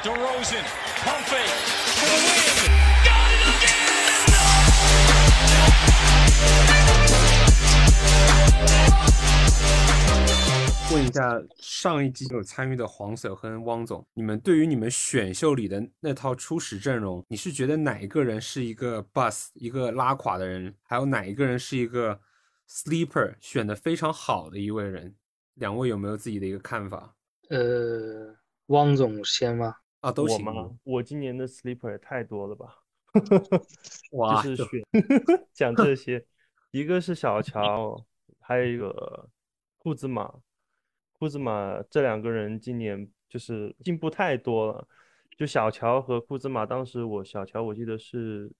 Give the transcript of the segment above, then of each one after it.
DeRozan, pump fake for the win. Got it again! 问一下上一季有参与的黄 Sir 和汪总，你们对于你们选秀里的那套初始阵容，你是觉得哪一个人是一个 bus 一个拉垮的人，还有哪一个人是一个 sleeper 选的非常好的一位人？两位有没有自己的一个看法？呃，汪总先吗？啊，都行我吗？我今年的 sleeper 也太多了吧？哇，就是选 讲这些，一个是小乔，还有一个库兹马。库兹马这两个人今年就是进步太多了。就小乔和库兹马，当时我小乔我记得是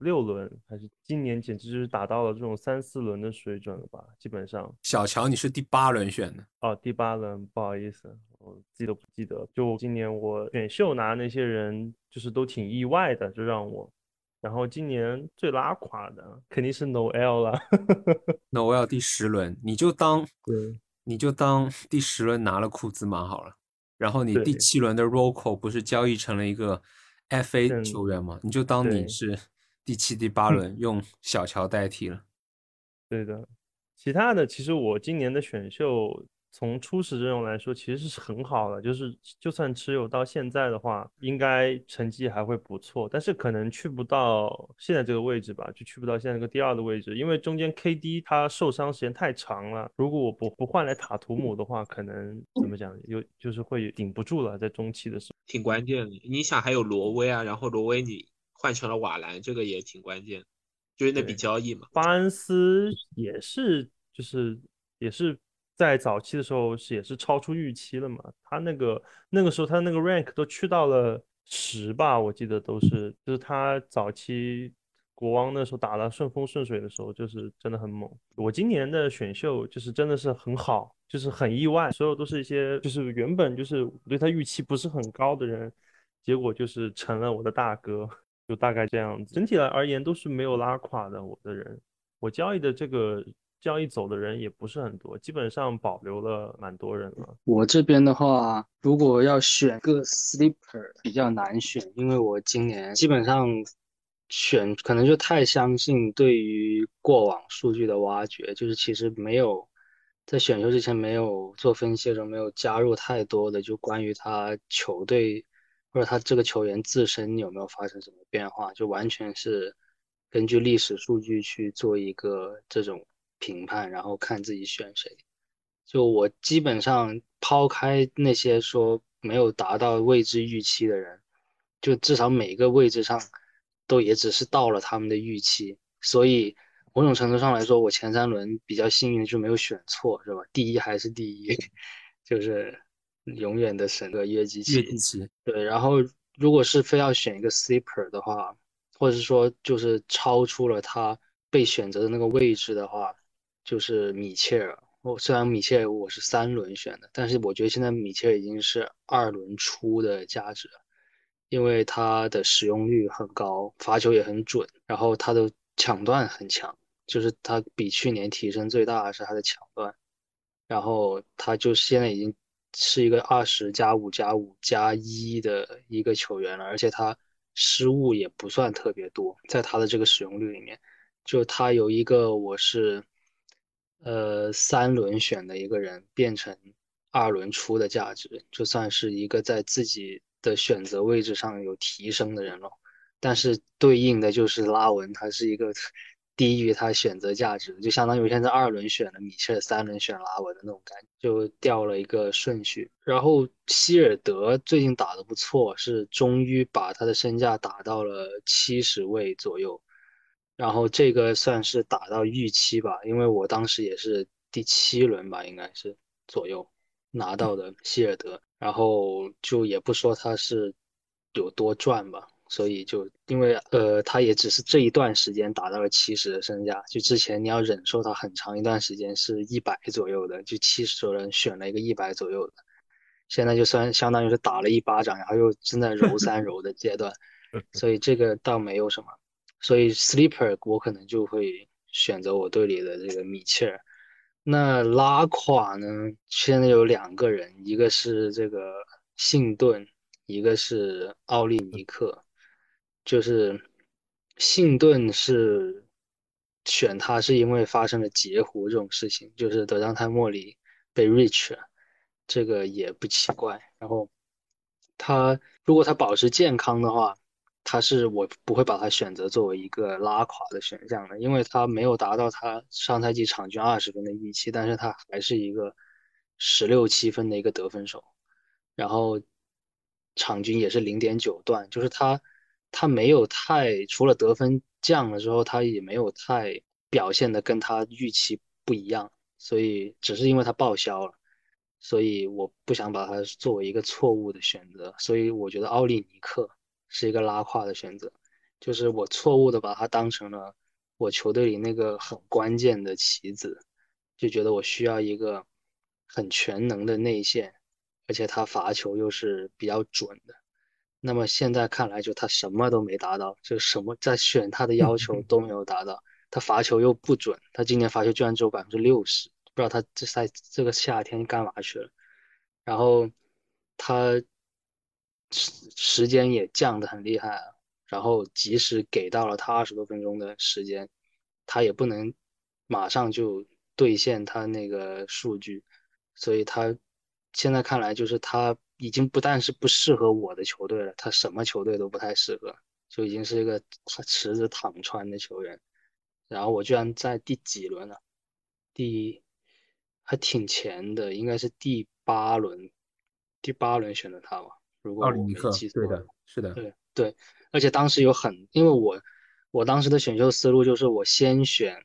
六轮，还是今年简直就是达到了这种三四轮的水准了吧？基本上。小乔你是第八轮选的哦，第八轮，不好意思。我记都不记得？就今年我选秀拿那些人，就是都挺意外的，就让我。然后今年最拉垮的肯定是 Noel 了，Noel 第十轮，你就当对，你就当第十轮拿了库兹马好了。然后你第七轮的 Rocco 不是交易成了一个 FA 球员吗？你就当你是第七、第八轮用小乔代替了。对的，其他的其实我今年的选秀。从初始阵容来说，其实是很好的，就是就算持有到现在的话，应该成绩还会不错。但是可能去不到现在这个位置吧，就去不到现在这个第二的位置，因为中间 KD 他受伤时间太长了。如果我不不换来塔图姆的话，可能怎么讲，有就是会顶不住了，在中期的时候。挺关键的，你想还有罗威啊，然后罗威你换成了瓦兰，这个也挺关键，就是那笔交易嘛。巴恩斯也是，就是也是。在早期的时候是也是超出预期了嘛？他那个那个时候他那个 rank 都去到了十吧，我记得都是，就是他早期国王那时候打了顺风顺水的时候，就是真的很猛。我今年的选秀就是真的是很好，就是很意外，所有都是一些就是原本就是对他预期不是很高的人，结果就是成了我的大哥，就大概这样子。整体来而言都是没有拉垮的我的人，我交易的这个。交易走的人也不是很多，基本上保留了蛮多人了。我这边的话，如果要选个 sleeper 比较难选，因为我今年基本上选可能就太相信对于过往数据的挖掘，就是其实没有在选秀之前没有做分析的时候没有加入太多的就关于他球队或者他这个球员自身有没有发生什么变化，就完全是根据历史数据去做一个这种。评判，然后看自己选谁。就我基本上抛开那些说没有达到位置预期的人，就至少每个位置上都也只是到了他们的预期。所以某种程度上来说，我前三轮比较幸运，就没有选错，是吧？第一还是第一，就是永远的神的约基奇。约基奇。对，然后如果是非要选一个 sleeper 的话，或者是说就是超出了他被选择的那个位置的话。就是米切尔，我虽然米切尔我是三轮选的，但是我觉得现在米切尔已经是二轮出的价值了，因为他的使用率很高，罚球也很准，然后他的抢断很强，就是他比去年提升最大的是他的抢断，然后他就现在已经是一个二十加五加五加一的一个球员了，而且他失误也不算特别多，在他的这个使用率里面，就他有一个我是。呃，三轮选的一个人变成二轮出的价值，就算是一个在自己的选择位置上有提升的人了。但是对应的就是拉文，他是一个低于他选择价值，就相当于现在二轮选了米切尔，三轮选拉文的那种感觉，就掉了一个顺序。然后希尔德最近打得不错，是终于把他的身价打到了七十位左右。然后这个算是打到预期吧，因为我当时也是第七轮吧，应该是左右拿到的希尔德，然后就也不说他是有多赚吧，所以就因为呃他也只是这一段时间达到了七十的身价，就之前你要忍受他很长一段时间是一百左右的，就七十多人选了一个一百左右的，现在就算相当于是打了一巴掌，然后又正在揉三揉的阶段，所以这个倒没有什么。所以 sleeper 我可能就会选择我队里的这个米切尔。那拉垮呢？现在有两个人，一个是这个信顿，一个是奥利尼克，就是信顿是选他是因为发生了截胡这种事情，就是德章泰莫里被 rich 了，这个也不奇怪。然后他如果他保持健康的话，他是我不会把他选择作为一个拉垮的选项的，因为他没有达到他上赛季场均二十分的预期，但是他还是一个十六七分的一个得分手，然后场均也是零点九段，就是他他没有太除了得分降了之后，他也没有太表现的跟他预期不一样，所以只是因为他报销了，所以我不想把他作为一个错误的选择，所以我觉得奥利尼克。是一个拉胯的选择，就是我错误的把他当成了我球队里那个很关键的棋子，就觉得我需要一个很全能的内线，而且他罚球又是比较准的。那么现在看来，就他什么都没达到，就什么在选他的要求都没有达到。他罚球又不准，他今年罚球居然只有百分之六十，不知道他这赛这个夏天干嘛去了。然后他。时时间也降得很厉害啊，然后即使给到了他二十多分钟的时间，他也不能马上就兑现他那个数据，所以他现在看来就是他已经不但是不适合我的球队了，他什么球队都不太适合，就已经是一个池子躺穿的球员。然后我居然在第几轮了？第还挺前的，应该是第八轮，第八轮选的他吧。如果我没记错，对的，是的，对对，而且当时有很，因为我我当时的选秀思路就是我先选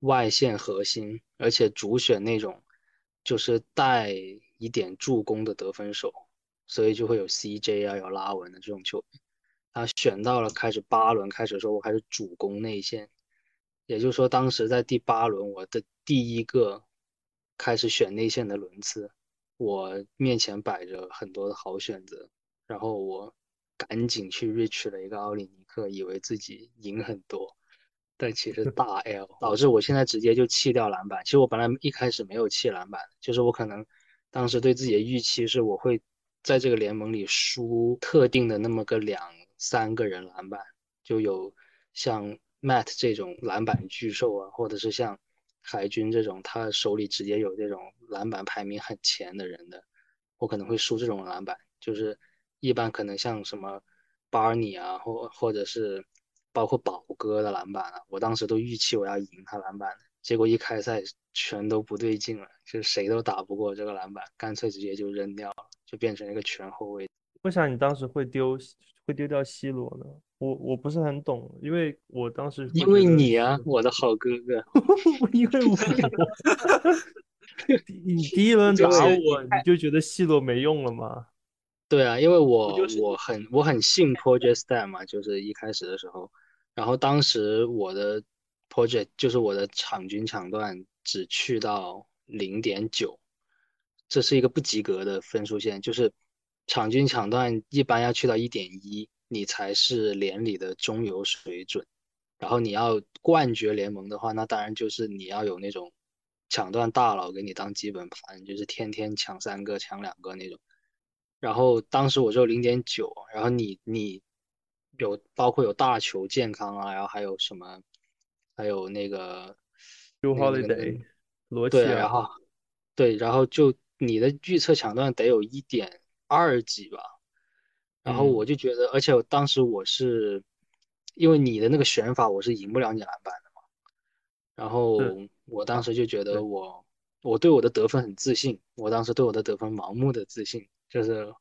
外线核心，而且主选那种就是带一点助攻的得分手，所以就会有 CJ 啊，有拉文的这种球员。他选到了开始八轮开始的时候，我开始主攻内线，也就是说，当时在第八轮我的第一个开始选内线的轮次。我面前摆着很多的好选择，然后我赶紧去 reach 了一个奥里尼克，以为自己赢很多，但其实大 L，导致我现在直接就弃掉篮板。其实我本来一开始没有弃篮板，就是我可能当时对自己的预期是我会在这个联盟里输特定的那么个两三个人篮板，就有像 Matt 这种篮板巨兽啊，或者是像。海军这种，他手里直接有这种篮板排名很前的人的，我可能会输这种篮板。就是一般可能像什么巴尔尼啊，或或者是包括宝哥的篮板啊，我当时都预期我要赢他篮板的，结果一开赛全都不对劲了，就谁都打不过这个篮板，干脆直接就扔掉了，就变成一个全后卫。为啥你当时会丢会丢掉 C 罗呢？我我不是很懂，因为我当时因为你啊，我的好哥哥，因为我 你第一轮打我，你就觉得 C 罗没用了吗？对啊，因为我我很我很信 Project Star 嘛，就是一开始的时候，然后当时我的 Project 就是我的场均抢断只去到零点九，这是一个不及格的分数线，就是场均抢断一般要去到一点一。你才是联里的中游水准，然后你要冠绝联盟的话，那当然就是你要有那种抢断大佬给你当基本盘，就是天天抢三个、抢两个那种。然后当时我就零点九，然后你你有包括有大球健康啊，然后还有什么，还有那个 u Holiday 罗对，然后对，然后就你的预测抢断得有一点二几吧。然后我就觉得，而且当时我是，因为你的那个选法，我是赢不了你篮板的嘛。然后我当时就觉得，我我对我的得分很自信，我当时对我的得分盲目的自信，就是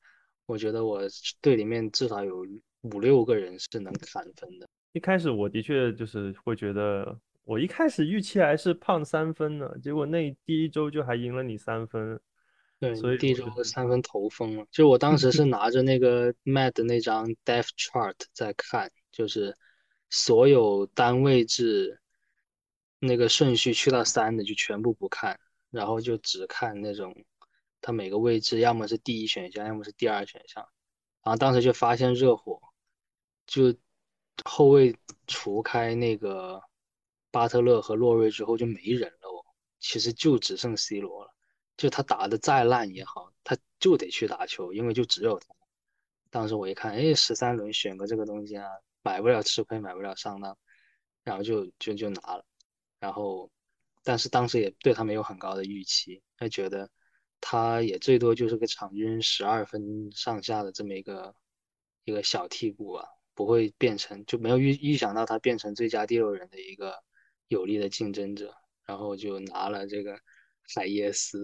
我觉得我队里面至少有五六个人是能砍分的。一开始我的确就是会觉得，我一开始预期还是胖三分呢，结果那第一周就还赢了你三分。对，所以第一周三分投疯了。就我当时是拿着那个 Mad 的那张 Depth Chart 在看，就是所有单位制那个顺序去到三的就全部不看，然后就只看那种它每个位置要么是第一选项，要么是第二选项。然后当时就发现热火就后卫除开那个巴特勒和洛瑞之后就没人了哦，其实就只剩 C 罗了。就他打的再烂也好，他就得去打球，因为就只有他。当时我一看，哎，十三轮选个这个东西啊，买不了吃亏，买不了上当，然后就就就拿了。然后，但是当时也对他没有很高的预期，他觉得他也最多就是个场均十二分上下的这么一个一个小替补啊，不会变成就没有预预想到他变成最佳第六人的一个有力的竞争者。然后就拿了这个海耶斯，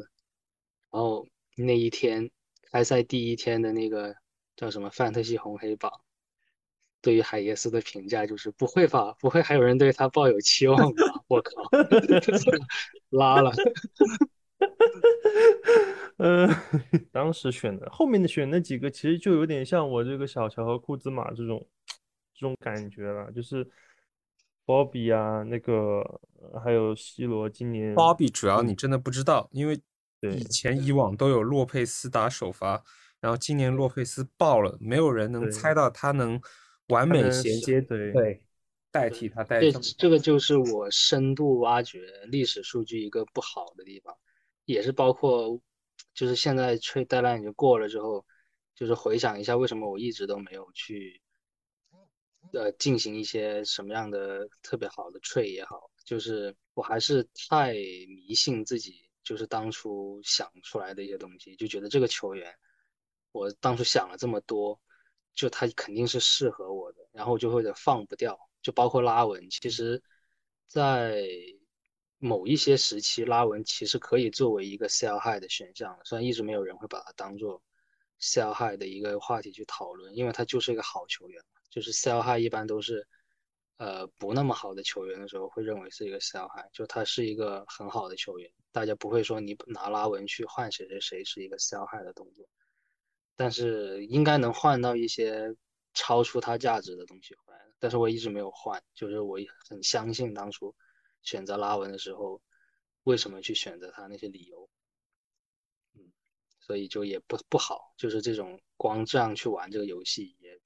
然后那一天开赛第一天的那个叫什么范特西红黑榜，对于海耶斯的评价就是不会吧，不会还有人对他抱有期望吧？我靠，拉了。呃，当时选的后面的选那几个，其实就有点像我这个小乔和库兹马这种这种感觉了，就是。鲍比啊，那个还有 C 罗，今年鲍比主要你真的不知道，因为以前以往都有洛佩斯打首发，然后今年洛佩斯爆了，没有人能猜到他能完美衔接对代替他代。这这个就是我深度挖掘历史数据一个不好的地方，也是包括就是现在吹戴烂已经过了之后，就是回想一下为什么我一直都没有去。呃，进行一些什么样的特别好的 trade 也好，就是我还是太迷信自己，就是当初想出来的一些东西，就觉得这个球员，我当初想了这么多，就他肯定是适合我的，然后就会放不掉，就包括拉文，其实，在某一些时期，拉文其实可以作为一个 sell high 的选项，虽然一直没有人会把它当做 sell high 的一个话题去讨论，因为他就是一个好球员。就是 sell high 一般都是，呃，不那么好的球员的时候会认为是一个 sell high，就他是一个很好的球员，大家不会说你拿拉文去换谁谁谁是一个 sell high 的动作，但是应该能换到一些超出他价值的东西回来，但是我一直没有换，就是我很相信当初选择拉文的时候，为什么去选择他那些理由，嗯，所以就也不不好，就是这种光这样去玩这个游戏也。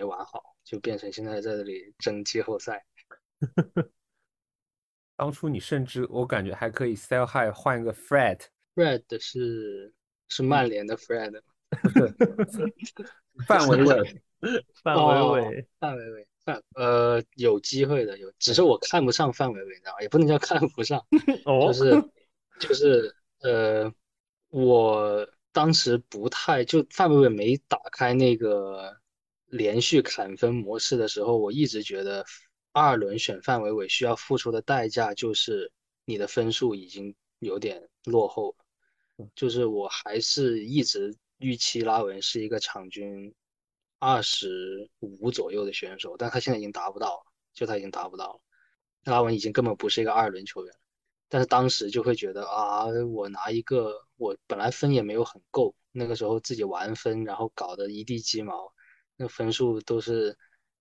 也没玩好，就变成现在在这里争季后赛。当初你甚至我感觉还可以 sell high 换一个 Fred，Fred 是是曼联的 Fred，范伟伟，范伟伟，范伟伟，范呃有机会的有，只是我看不上范伟伟，你知道吗？也不能叫看不上，就是就是呃，我当时不太就范伟伟没打开那个。连续砍分模式的时候，我一直觉得二轮选范伟伟需要付出的代价就是你的分数已经有点落后了。就是我还是一直预期拉文是一个场均二十五左右的选手，但他现在已经达不到了，就他已经达不到了。拉文已经根本不是一个二轮球员，但是当时就会觉得啊，我拿一个我本来分也没有很够，那个时候自己玩分，然后搞得一地鸡毛。那分数都是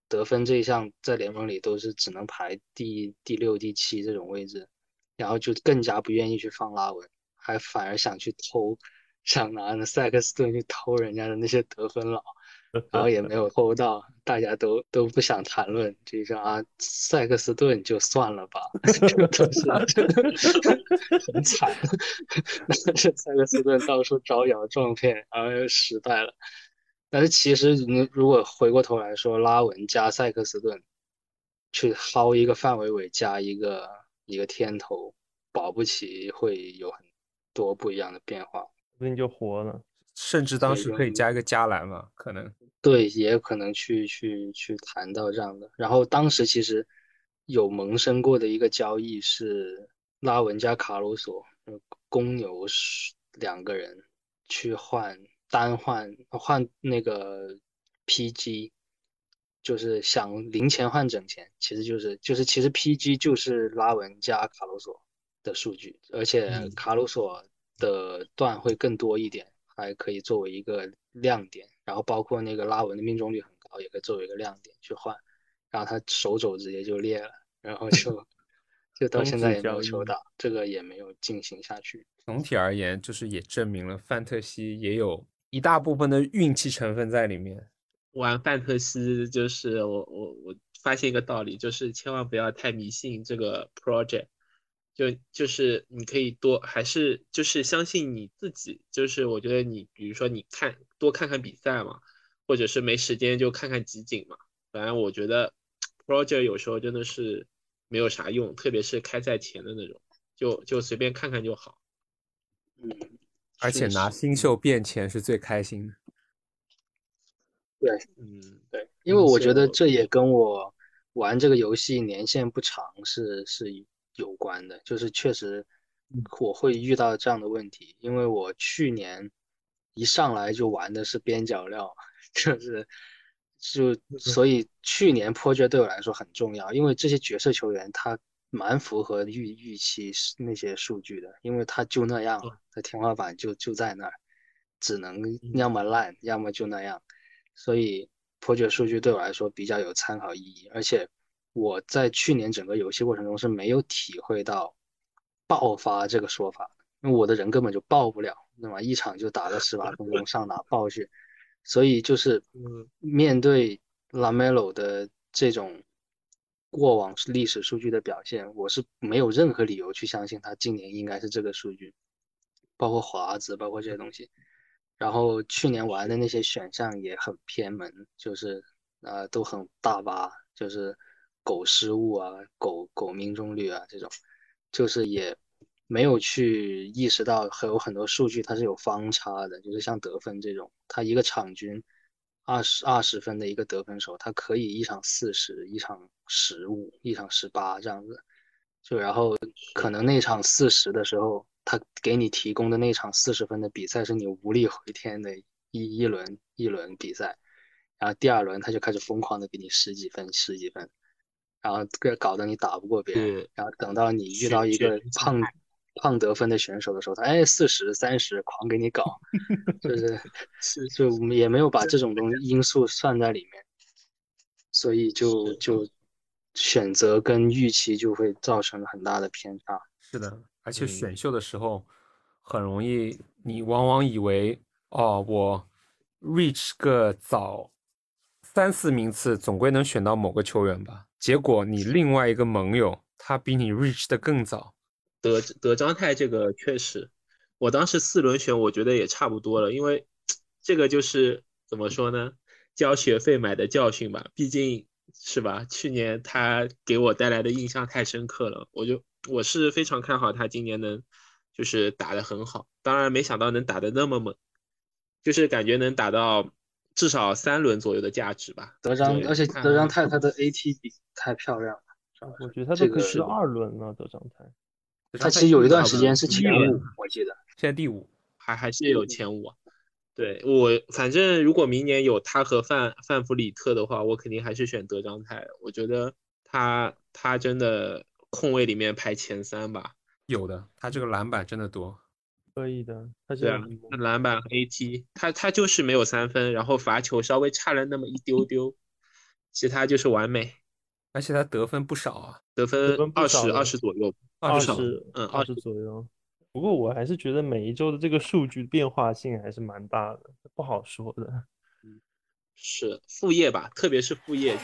得分这一项在联盟里都是只能排第第六、第七这种位置，然后就更加不愿意去放拉文，还反而想去偷，想拿那塞克斯顿去偷人家的那些得分佬，然后也没有偷到，大家都都不想谈论，就说啊，塞克斯顿就算了吧，这个都是 很惨，那是塞克斯顿到处招摇撞骗，然后又失败了。但是其实你如果回过头来说，拉文加塞克斯顿去薅一个范伟伟加一个一个天头，保不齐会有很多不一样的变化，不定就活了。甚至当时可以加一个加兰嘛？可能对，也有可能去去去谈到这样的。然后当时其实有萌生过的一个交易是拉文加卡鲁索，公牛是两个人去换。单换换那个 PG，就是想零钱换整钱，其实就是就是其实 PG 就是拉文加卡鲁索的数据，而且卡鲁索的段会更多一点，还可以作为一个亮点。然后包括那个拉文的命中率很高，也可以作为一个亮点去换。然后他手肘直接就裂了，然后 就就到现在也没有球打，这个也没有进行下去。总体而言，就是也证明了范特西也有。一大部分的运气成分在里面。玩范特西就是我我我发现一个道理，就是千万不要太迷信这个 project。就就是你可以多还是就是相信你自己。就是我觉得你比如说你看多看看比赛嘛，或者是没时间就看看集锦嘛。反正我觉得 project 有时候真的是没有啥用，特别是开赛前的那种，就就随便看看就好。嗯，而且拿新秀变钱是最开心的。对嗯，对，因为我觉得这也跟我玩这个游戏年限不长是是有关的，就是确实我会遇到这样的问题，因为我去年一上来就玩的是边角料，就是就所以去年 project 对我来说很重要，因为这些角色球员他蛮符合预预期是那些数据的，因为他就那样了，他天花板就就在那儿，只能要么烂，要么就那样。所以 project 数据对我来说比较有参考意义，而且我在去年整个游戏过程中是没有体会到爆发这个说法，因为我的人根本就爆不了，那么一场就打个十八分钟上哪爆去，所以就是嗯。面对 Lamelo 的这种过往历史数据的表现，我是没有任何理由去相信他今年应该是这个数据，包括华子，包括这些东西。然后去年玩的那些选项也很偏门，就是呃都很大巴，就是狗失误啊、狗狗命中率啊这种，就是也没有去意识到还有很多数据它是有方差的，就是像得分这种，它一个场均二十二十分的一个得分手，它可以一场四十，一场十五，一场十八这样子，就然后可能那场四十的时候。他给你提供的那场四十分的比赛是你无力回天的一一轮一轮比赛，然后第二轮他就开始疯狂的给你十几分十几分，然后这搞得你打不过别人，然后等到你遇到一个胖胖得分的选手的时候，他哎四十三十狂给你搞，就是是就也没有把这种东西因素算在里面，所以就就选择跟预期就会造成很大的偏差。是的，而且嗯选秀的时候很容易，你往往以为哦，我 reach 个早三四名次，总归能选到某个球员吧。结果你另外一个盟友他比你 reach 的更早，德德章泰这个确实，我当时四轮选，我觉得也差不多了，因为 这个就是怎么说呢，交学费买的教训吧，毕竟是吧，去年他给我带来的印象太深刻了，我就我是非常看好他今年能就是打得很好，当然没想到能打得那么猛，就是感觉能打到至少三轮左右的价值吧。德章，而且德章泰他的 AT 比太漂亮了，我觉得他这个是二轮了，德章泰。他其实有一段时间是前五，我记得。现在第五。还还是有前五啊。对我，反正如果明年有他和范范弗里特的话，我肯定还是选德章泰。我觉得他他真的控卫里面排前三吧。有的，他这个篮板真的多。可以的，他是对篮板和 AT，他他就是没有三分，然后罚球稍微差了那么一丢丢，其他就是完美，而且他得分不少啊，得分二十二十左右。二少十嗯二十左右。不过我还是觉得每一周的这个数据变化性还是蛮大的，不好说的。是副业吧，特别是副业.